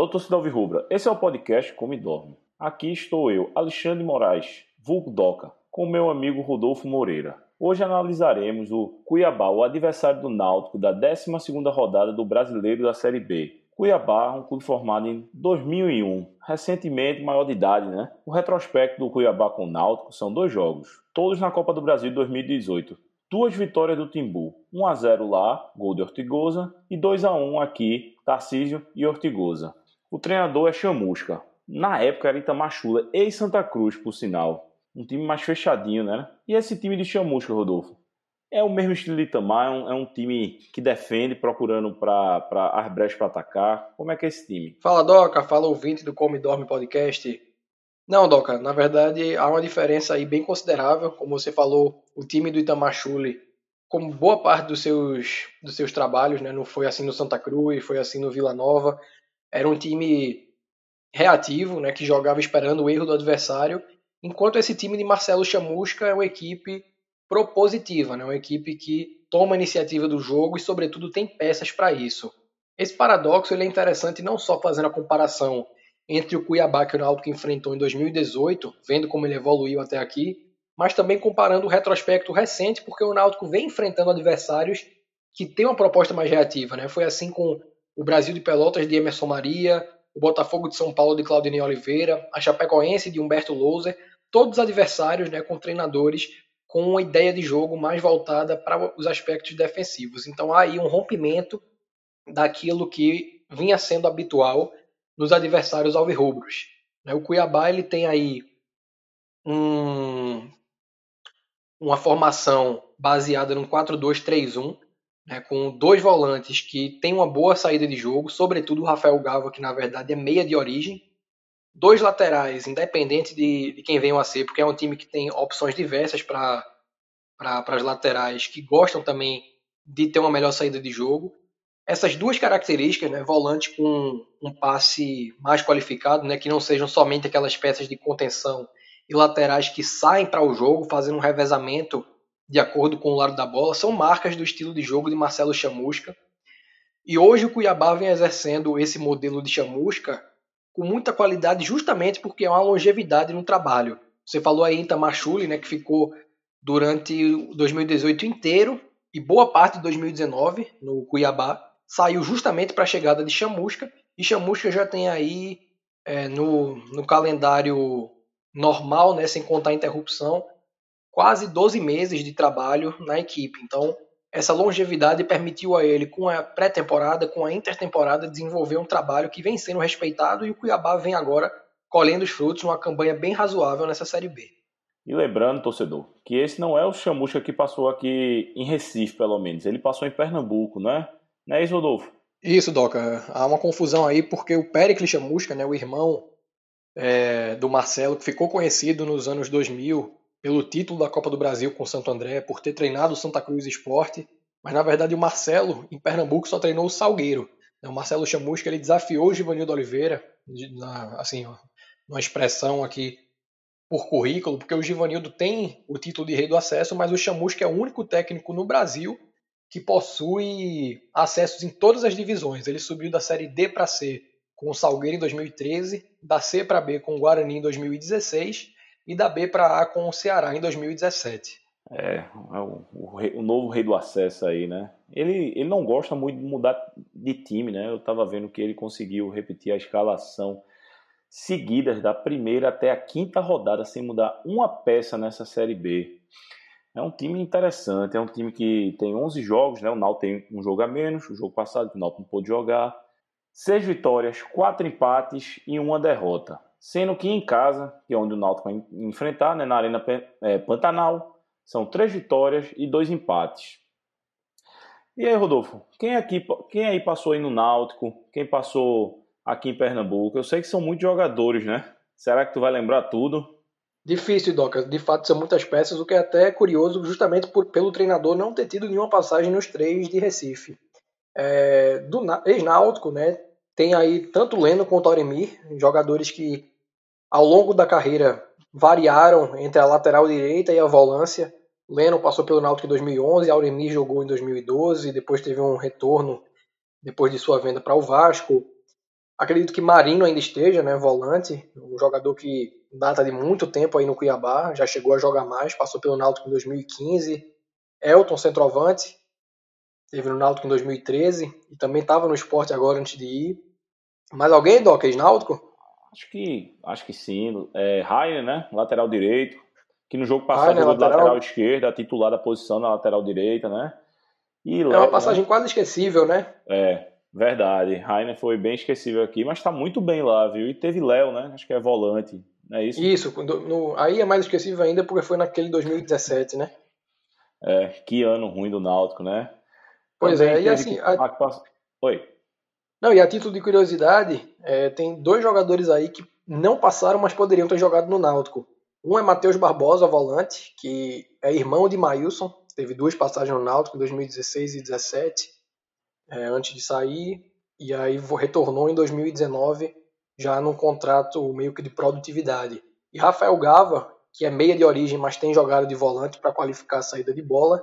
Alô, torcida Alvirrubra. Esse é o podcast Come Dorme. Aqui estou eu, Alexandre Moraes, vulgo Doca, com meu amigo Rodolfo Moreira. Hoje analisaremos o Cuiabá, o adversário do Náutico da 12ª rodada do Brasileiro da Série B. Cuiabá, um clube formado em 2001, recentemente maior de idade, né? O retrospecto do Cuiabá com o Náutico são dois jogos, todos na Copa do Brasil de 2018. Duas vitórias do Timbu, 1 a 0 lá, gol de Ortigosa, e 2 a 1 aqui, Tarcísio e Ortigosa. O treinador é Chamusca. Na época era Itamachula, ex-Santa Cruz, por sinal. Um time mais fechadinho, né? E esse time de Chamusca, Rodolfo? É o mesmo estilo de Itamar, é um, é um time que defende, procurando para as brechas para atacar. Como é que é esse time? Fala, Doca. Fala, ouvinte do Come Dorme Podcast. Não, Doca, na verdade há uma diferença aí bem considerável. Como você falou, o time do Itamar Chuli, como boa parte dos seus, dos seus trabalhos, né, não foi assim no Santa Cruz, foi assim no Vila Nova, era um time reativo, né, que jogava esperando o erro do adversário, enquanto esse time de Marcelo Chamusca é uma equipe propositiva, né? uma equipe que toma a iniciativa do jogo e, sobretudo, tem peças para isso. Esse paradoxo ele é interessante não só fazendo a comparação entre o Cuiabá que o Náutico enfrentou em 2018, vendo como ele evoluiu até aqui, mas também comparando o retrospecto recente, porque o Náutico vem enfrentando adversários que têm uma proposta mais reativa. Né? Foi assim com o Brasil de Pelotas de Emerson Maria, o Botafogo de São Paulo de Claudinei Oliveira, a Chapecoense de Humberto Louser, todos adversários né, com treinadores com uma ideia de jogo mais voltada para os aspectos defensivos. Então há aí um rompimento daquilo que vinha sendo habitual nos adversários alvirrubros. Né? O Cuiabá ele tem aí um, uma formação baseada no 4-2-3-1, né, com dois volantes que têm uma boa saída de jogo, sobretudo o Rafael Galva, que na verdade é meia de origem, dois laterais, independente de, de quem venham a ser, porque é um time que tem opções diversas para as laterais, que gostam também de ter uma melhor saída de jogo. Essas duas características, né, volante com um passe mais qualificado, né, que não sejam somente aquelas peças de contenção e laterais que saem para o jogo, fazendo um revezamento de acordo com o lado da bola, são marcas do estilo de jogo de Marcelo Chamusca. E hoje o Cuiabá vem exercendo esse modelo de Chamusca com muita qualidade, justamente porque há uma longevidade no trabalho. Você falou aí em Tamachule, né, que ficou durante 2018 inteiro e boa parte de 2019 no Cuiabá, saiu justamente para a chegada de Chamusca, e Chamusca já tem aí é, no, no calendário normal, né, sem contar a interrupção, quase 12 meses de trabalho na equipe. Então, essa longevidade permitiu a ele, com a pré-temporada, com a intertemporada, desenvolver um trabalho que vem sendo respeitado e o Cuiabá vem agora colhendo os frutos numa campanha bem razoável nessa Série B. E lembrando, torcedor, que esse não é o Chamusca que passou aqui em Recife, pelo menos. Ele passou em Pernambuco, né? Não é isso, Rodolfo? Isso, Doca. Há uma confusão aí porque o Pericles Chamusca, né, o irmão é, do Marcelo, que ficou conhecido nos anos 2000 pelo título da Copa do Brasil com o Santo André, por ter treinado o Santa Cruz Esporte, mas na verdade o Marcelo, em Pernambuco, só treinou o Salgueiro. O Marcelo Chamusca ele desafiou o Givanildo Oliveira, assim, uma expressão aqui por currículo, porque o Givanildo tem o título de rei do acesso, mas o Chamusca é o único técnico no Brasil que possui acessos em todas as divisões. Ele subiu da Série D para C com o Salgueiro em 2013, da C para B com o Guarani em 2016 e da B para A com o Ceará em 2017. É, é o, o, rei, o, novo rei do acesso aí, né? Ele, ele não gosta muito de mudar de time, né? Eu estava vendo que ele conseguiu repetir a escalação seguidas da primeira até a quinta rodada sem mudar uma peça nessa Série B. É um time interessante, é um time que tem 11 jogos, né? O Náutico tem um jogo a menos, o jogo passado o Náutico não pôde jogar. Seis vitórias, quatro empates e uma derrota. Sendo que em casa, que é onde o Náutico vai enfrentar, né, na Arena é, Pantanal, são três vitórias e dois empates. E aí, Rodolfo, quem, aqui, quem aí passou aí no Náutico? Quem passou aqui em Pernambuco? Eu sei que são muitos jogadores, né? Será que tu vai lembrar tudo? Difícil, Doca. De fato, são muitas peças, o que é até curioso, justamente por, pelo treinador não ter tido nenhuma passagem nos três de Recife. É, do ex-náutico, né? Tem aí tanto Leno quanto Auremir, jogadores que ao longo da carreira variaram entre a lateral direita e a volância. Leno passou pelo Náutico em 2011, Auremir jogou em 2012, depois teve um retorno depois de sua venda para o Vasco. Acredito que Marino ainda esteja, né, volante, um jogador que data de muito tempo aí no Cuiabá, já chegou a jogar mais, passou pelo Náutico em 2015. Elton, centroavante, teve no Náutico em 2013 e também estava no esporte agora antes de ir. Mais alguém, Doc, Náutico? Acho que, acho que sim. É, Rainer, né? Lateral direito. Que no jogo passado jogou lateral... lateral esquerda, titular da posição na lateral direita, né? E é uma passagem né? quase esquecível, né? É, verdade. Rainer foi bem esquecível aqui, mas tá muito bem lá, viu? E teve Léo, né? Acho que é volante. É isso? Isso, no, aí é mais esquecível ainda porque foi naquele 2017, né? É, que ano ruim do Náutico, né? Pois Também é, e assim. A... Oi. Não, e a título de curiosidade, é, tem dois jogadores aí que não passaram, mas poderiam ter jogado no Náutico. Um é Matheus Barbosa, volante, que é irmão de Maílson, teve duas passagens no Náutico em 2016 e 2017, é, antes de sair, e aí retornou em 2019, já num contrato meio que de produtividade. E Rafael Gava, que é meia de origem, mas tem jogado de volante para qualificar a saída de bola,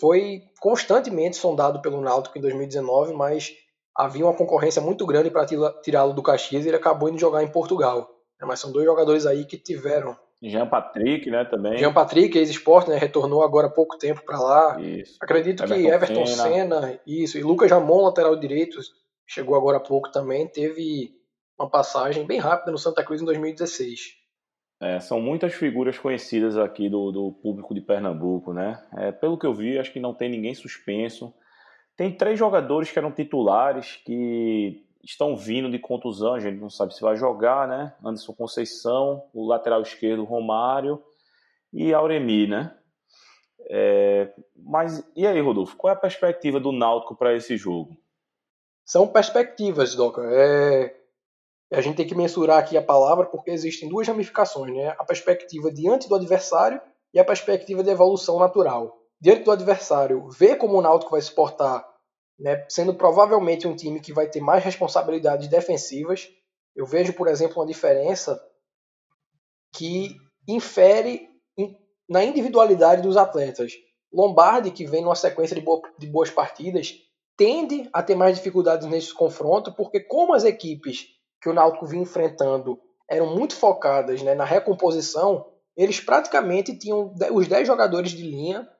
foi constantemente sondado pelo Náutico em 2019, mas havia uma concorrência muito grande para tirá-lo do Caxias e ele acabou indo jogar em Portugal. Mas são dois jogadores aí que tiveram. Jean Patrick, né, também. Jean Patrick, ex-esporte, né, retornou agora há pouco tempo para lá. Isso. Acredito Everton que Everton Senna. Senna, isso, e Lucas Jamon, lateral direito, chegou agora há pouco também, teve uma passagem bem rápida no Santa Cruz em 2016. É, são muitas figuras conhecidas aqui do, do público de Pernambuco, né? É, pelo que eu vi, acho que não tem ninguém suspenso. Tem três jogadores que eram titulares que estão vindo de contusão, a gente não sabe se vai jogar, né? Anderson Conceição, o lateral esquerdo Romário e Auremi, né? É, mas e aí, Rodolfo, qual é a perspectiva do Náutico para esse jogo? São perspectivas, Doca. É, a gente tem que mensurar aqui a palavra porque existem duas ramificações, né? A perspectiva diante do adversário e a perspectiva de evolução natural diante do adversário, ver como o Náutico vai se portar, né, sendo provavelmente um time que vai ter mais responsabilidades defensivas. Eu vejo, por exemplo, uma diferença que infere na individualidade dos atletas. Lombardi, que vem numa sequência de, boa, de boas partidas, tende a ter mais dificuldades nesse confronto, porque como as equipes que o Náutico vinha enfrentando eram muito focadas né, na recomposição, eles praticamente tinham os 10 jogadores de linha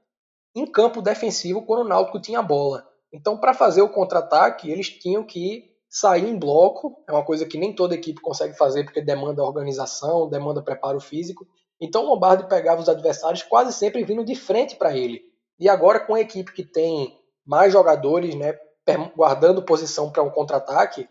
em campo defensivo quando o Náutico tinha a bola. Então, para fazer o contra-ataque, eles tinham que sair em bloco, é uma coisa que nem toda equipe consegue fazer porque demanda organização, demanda preparo físico. Então, o Lombardi pegava os adversários quase sempre vindo de frente para ele. E agora, com a equipe que tem mais jogadores, né, guardando posição para um contra-ataque,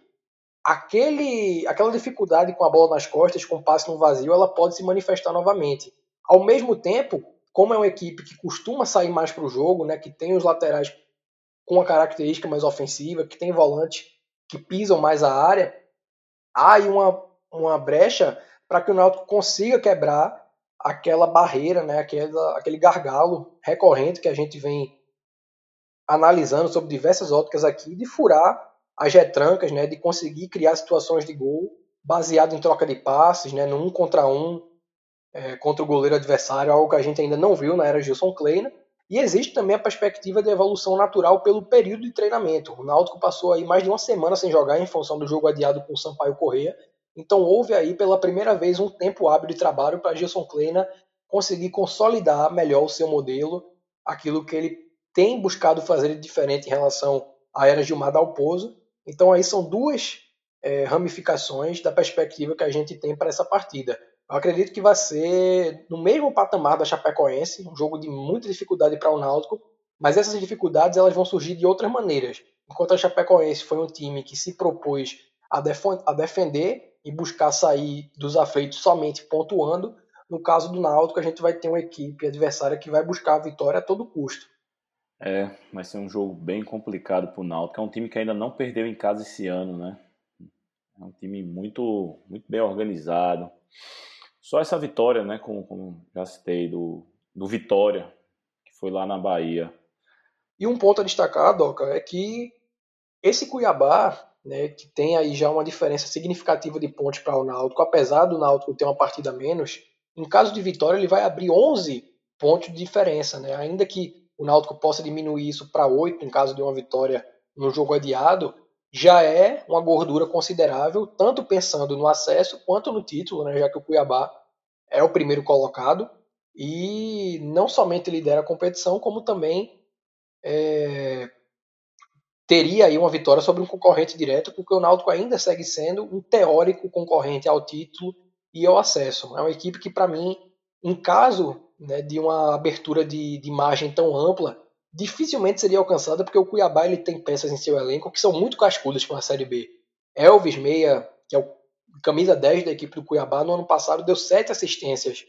aquele, aquela dificuldade com a bola nas costas, com o passe no vazio, ela pode se manifestar novamente. Ao mesmo tempo, como é uma equipe que costuma sair mais para o jogo, né, que tem os laterais com uma característica mais ofensiva, que tem volantes que pisam mais a área, há aí uma, uma brecha para que o Náutico consiga quebrar aquela barreira, né, aquela, aquele gargalo recorrente que a gente vem analisando sobre diversas óticas aqui, de furar as retrancas, né, de conseguir criar situações de gol baseado em troca de passes, né, no um contra um, é, contra o goleiro adversário, algo que a gente ainda não viu na era Gilson Kleina. E existe também a perspectiva de evolução natural pelo período de treinamento. O Náutico passou aí mais de uma semana sem jogar em função do jogo adiado com o Sampaio Correia. Então houve aí pela primeira vez um tempo hábil de trabalho para Gilson Kleina conseguir consolidar melhor o seu modelo, aquilo que ele tem buscado fazer de diferente em relação à era Gilmar Dalpozo. Então aí são duas é, ramificações da perspectiva que a gente tem para essa partida. Eu acredito que vai ser no mesmo patamar da Chapecoense, um jogo de muita dificuldade para o Náutico, mas essas dificuldades elas vão surgir de outras maneiras. Enquanto a Chapecoense foi um time que se propôs a, a defender e buscar sair dos afeitos somente pontuando, no caso do Náutico a gente vai ter uma equipe adversária que vai buscar a vitória a todo custo. É, vai ser um jogo bem complicado para o Náutico. É um time que ainda não perdeu em casa esse ano, né? É um time muito, muito bem organizado. Só essa vitória, né, como, como já citei, do, do Vitória, que foi lá na Bahia. E um ponto a destacar, Doca, é que esse Cuiabá, né, que tem aí já uma diferença significativa de pontos para o Náutico, apesar do Náutico ter uma partida menos, em caso de vitória ele vai abrir 11 pontos de diferença, né? Ainda que o Náutico possa diminuir isso para 8 em caso de uma vitória no jogo adiado, já é uma gordura considerável, tanto pensando no acesso quanto no título, né, já que o Cuiabá é o primeiro colocado e não somente lidera a competição, como também é, teria aí uma vitória sobre um concorrente direto, porque o Náutico ainda segue sendo um teórico concorrente ao título e ao acesso. É uma equipe que, para mim, em caso né, de uma abertura de, de margem tão ampla, dificilmente seria alcançada, porque o Cuiabá ele tem peças em seu elenco que são muito cascudas para a Série B. Elvis Meia, que é o camisa 10 da equipe do Cuiabá, no ano passado deu sete assistências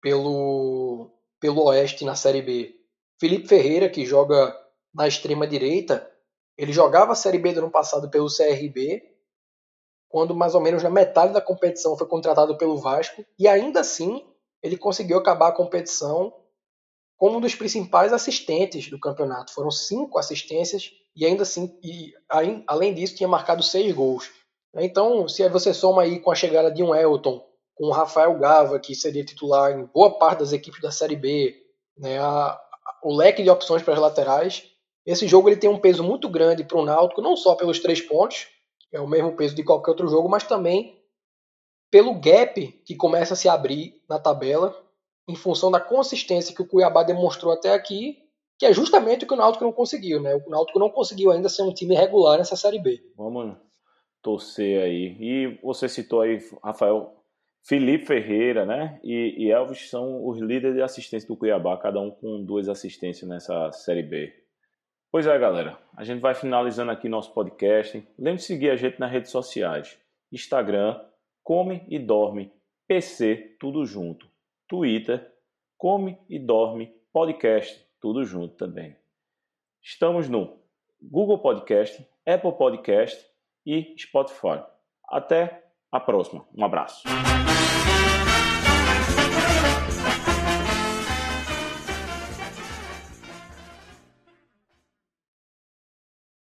pelo, pelo Oeste na Série B. Felipe Ferreira, que joga na extrema direita, ele jogava a Série B do ano passado pelo CRB, quando mais ou menos na metade da competição foi contratado pelo Vasco, e ainda assim ele conseguiu acabar a competição como um dos principais assistentes do campeonato. Foram cinco assistências e ainda assim, e, além disso, tinha marcado seis gols. Então, se você soma aí com a chegada de um Elton, com o Rafael Gava, que seria titular em boa parte das equipes da Série B, né, a, o leque de opções para as laterais, esse jogo ele tem um peso muito grande para o Náutico, não só pelos três pontos, que é o mesmo peso de qualquer outro jogo, mas também pelo gap que começa a se abrir na tabela, em função da consistência que o Cuiabá demonstrou até aqui, que é justamente o que o Náutico não conseguiu, né? O Náutico não conseguiu ainda ser um time regular nessa Série B. Vamos torcer aí. E você citou aí, Rafael, Felipe Ferreira, né? E, e Elvis são os líderes de assistência do Cuiabá, cada um com duas assistências nessa Série B. Pois é, galera. A gente vai finalizando aqui nosso podcast. Lembre de seguir a gente nas redes sociais. Instagram, Come e Dorme PC, tudo junto. Twitter, Come e Dorme Podcast, tudo junto também. Estamos no Google Podcast, Apple Podcast e Spotify. Até a próxima. Um abraço.